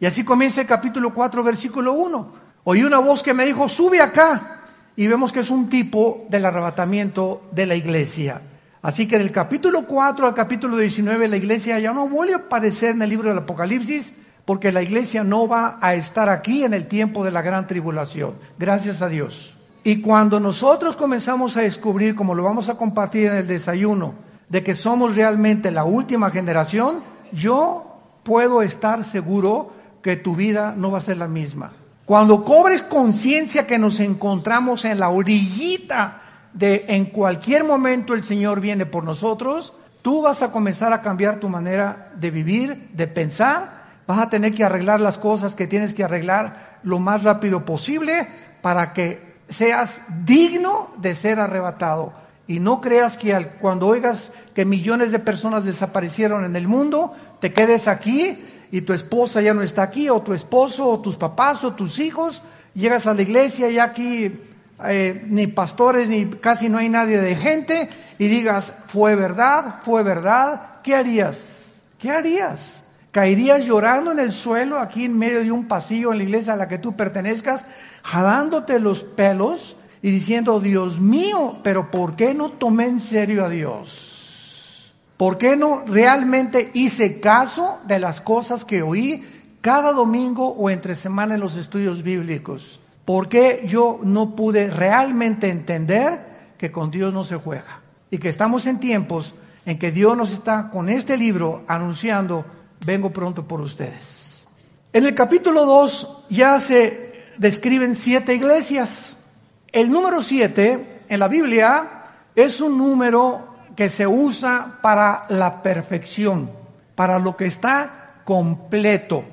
Y así comienza el capítulo 4, versículo 1. Oí una voz que me dijo, sube acá. Y vemos que es un tipo del arrebatamiento de la iglesia. Así que del capítulo 4 al capítulo 19 la iglesia ya no vuelve a aparecer en el libro del Apocalipsis porque la iglesia no va a estar aquí en el tiempo de la gran tribulación. Gracias a Dios. Y cuando nosotros comenzamos a descubrir, como lo vamos a compartir en el desayuno, de que somos realmente la última generación, yo puedo estar seguro que tu vida no va a ser la misma. Cuando cobres conciencia que nos encontramos en la orillita de en cualquier momento el Señor viene por nosotros, tú vas a comenzar a cambiar tu manera de vivir, de pensar, vas a tener que arreglar las cosas que tienes que arreglar lo más rápido posible para que seas digno de ser arrebatado. Y no creas que cuando oigas que millones de personas desaparecieron en el mundo, te quedes aquí y tu esposa ya no está aquí, o tu esposo, o tus papás, o tus hijos, llegas a la iglesia y aquí eh, ni pastores, ni casi no hay nadie de gente, y digas, fue verdad, fue verdad, ¿qué harías? ¿Qué harías? ¿Caerías llorando en el suelo aquí en medio de un pasillo en la iglesia a la que tú pertenezcas, jalándote los pelos y diciendo, Dios mío, pero ¿por qué no tomé en serio a Dios? ¿Por qué no realmente hice caso de las cosas que oí cada domingo o entre semana en los estudios bíblicos? ¿Por qué yo no pude realmente entender que con Dios no se juega? Y que estamos en tiempos en que Dios nos está con este libro anunciando, vengo pronto por ustedes. En el capítulo 2 ya se describen siete iglesias. El número siete en la Biblia es un número que se usa para la perfección, para lo que está completo.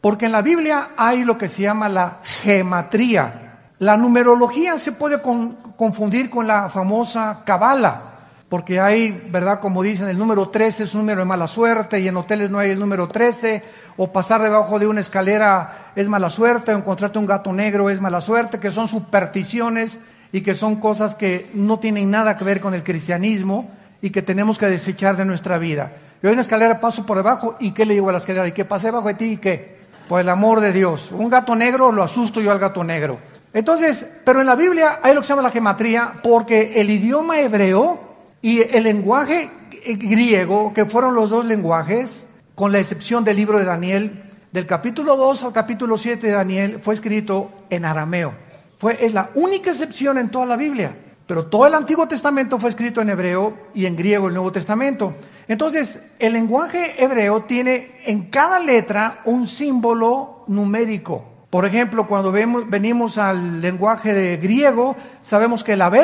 Porque en la Biblia hay lo que se llama la gematría. La numerología se puede confundir con la famosa cabala, porque hay, ¿verdad? Como dicen, el número 13 es un número de mala suerte y en hoteles no hay el número 13, o pasar debajo de una escalera es mala suerte, o encontrarte un gato negro es mala suerte, que son supersticiones y que son cosas que no tienen nada que ver con el cristianismo y que tenemos que desechar de nuestra vida. Yo en una escalera paso por debajo y ¿qué le digo a la escalera? ¿Y qué pasé debajo de ti y qué? Por el amor de Dios. Un gato negro lo asusto yo al gato negro. Entonces, pero en la Biblia hay lo que se llama la gematría porque el idioma hebreo y el lenguaje griego, que fueron los dos lenguajes, con la excepción del libro de Daniel, del capítulo 2 al capítulo 7 de Daniel, fue escrito en arameo. Fue, es la única excepción en toda la Biblia. Pero todo el Antiguo Testamento fue escrito en hebreo y en griego el Nuevo Testamento. Entonces, el lenguaje hebreo tiene en cada letra un símbolo numérico. Por ejemplo, cuando venimos al lenguaje de griego, sabemos que la B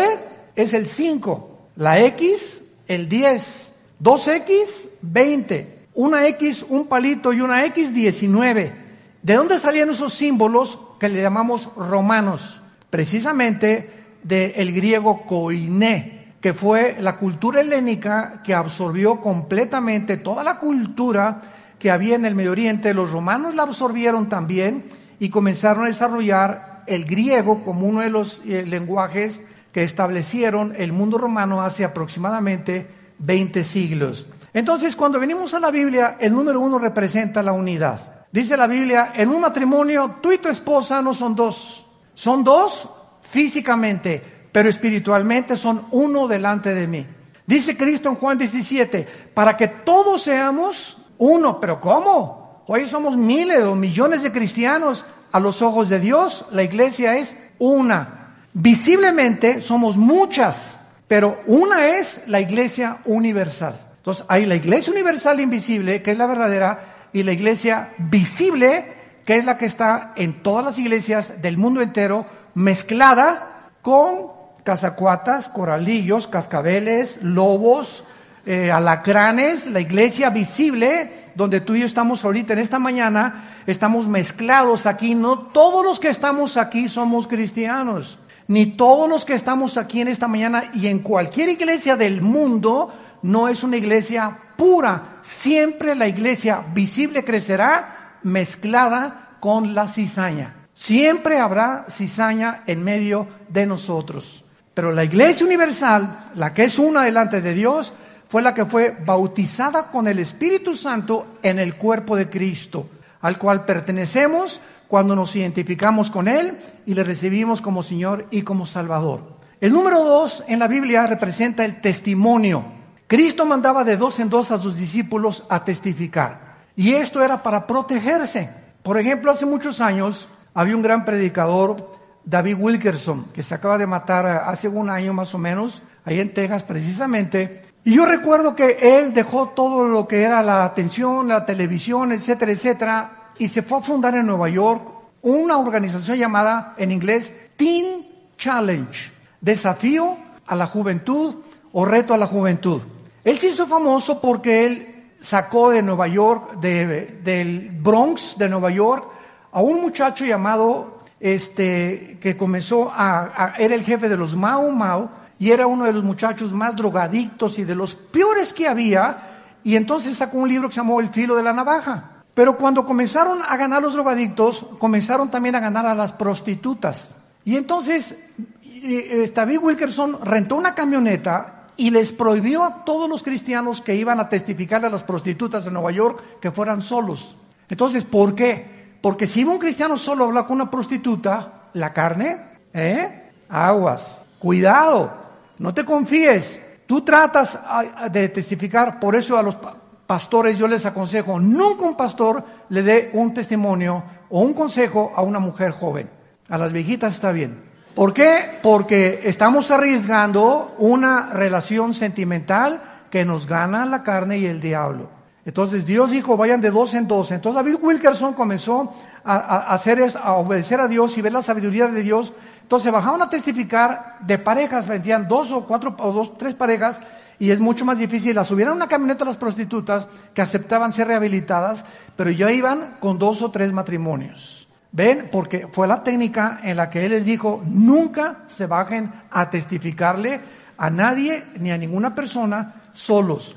es el 5, la X el 10, 2X 20, una X un palito y una X 19. ¿De dónde salían esos símbolos que le llamamos romanos? Precisamente del griego koiné, que fue la cultura helénica que absorbió completamente toda la cultura que había en el Medio Oriente. Los romanos la absorbieron también y comenzaron a desarrollar el griego como uno de los eh, lenguajes que establecieron el mundo romano hace aproximadamente 20 siglos. Entonces, cuando venimos a la Biblia, el número uno representa la unidad. Dice la Biblia, en un matrimonio, tú y tu esposa no son dos, son dos físicamente, pero espiritualmente son uno delante de mí. Dice Cristo en Juan 17, para que todos seamos uno, pero ¿cómo? Hoy somos miles o millones de cristianos. A los ojos de Dios, la iglesia es una. Visiblemente somos muchas, pero una es la iglesia universal. Entonces hay la iglesia universal invisible, que es la verdadera, y la iglesia visible, que es la que está en todas las iglesias del mundo entero, mezclada con cazacuatas, coralillos, cascabeles, lobos, eh, alacranes, la iglesia visible, donde tú y yo estamos ahorita en esta mañana, estamos mezclados aquí. No todos los que estamos aquí somos cristianos, ni todos los que estamos aquí en esta mañana y en cualquier iglesia del mundo no es una iglesia pura. Siempre la iglesia visible crecerá mezclada con la cizaña. Siempre habrá cizaña en medio de nosotros. Pero la iglesia universal, la que es una delante de Dios, fue la que fue bautizada con el Espíritu Santo en el cuerpo de Cristo. al cual pertenecemos cuando nos identificamos con Él y le recibimos como Señor y como Salvador. El número dos en la Biblia representa el testimonio. Cristo mandaba de dos en dos a sus discípulos a testificar. Y esto era para protegerse. Por ejemplo, hace muchos años había un gran predicador, David Wilkerson, que se acaba de matar hace un año más o menos, ahí en Texas precisamente. Y yo recuerdo que él dejó todo lo que era la atención, la televisión, etcétera, etcétera, y se fue a fundar en Nueva York una organización llamada en inglés Teen Challenge, desafío a la juventud o reto a la juventud. Él se hizo famoso porque él sacó de Nueva York, del Bronx de Nueva York, a un muchacho llamado, este, que comenzó a, era el jefe de los Mao Mao, y era uno de los muchachos más drogadictos y de los peores que había, y entonces sacó un libro que se llamó El filo de la navaja. Pero cuando comenzaron a ganar los drogadictos, comenzaron también a ganar a las prostitutas. Y entonces David Wilkerson rentó una camioneta y les prohibió a todos los cristianos que iban a testificar a las prostitutas de Nueva York que fueran solos. Entonces, ¿por qué? Porque si un cristiano solo a hablar con una prostituta, la carne, ¿eh? Aguas, cuidado, no te confíes. Tú tratas de testificar, por eso a los pastores yo les aconsejo, nunca un pastor le dé un testimonio o un consejo a una mujer joven. A las viejitas está bien. ¿Por qué? Porque estamos arriesgando una relación sentimental que nos gana la carne y el diablo. Entonces Dios dijo, vayan de dos en dos. Entonces David Wilkerson comenzó a, hacer a obedecer a Dios y ver la sabiduría de Dios. Entonces bajaban a testificar de parejas, vendían dos o cuatro o dos, tres parejas y es mucho más difícil. Las subieron una camioneta las prostitutas que aceptaban ser rehabilitadas, pero ya iban con dos o tres matrimonios. ¿Ven? Porque fue la técnica en la que él les dijo, nunca se bajen a testificarle a nadie ni a ninguna persona solos.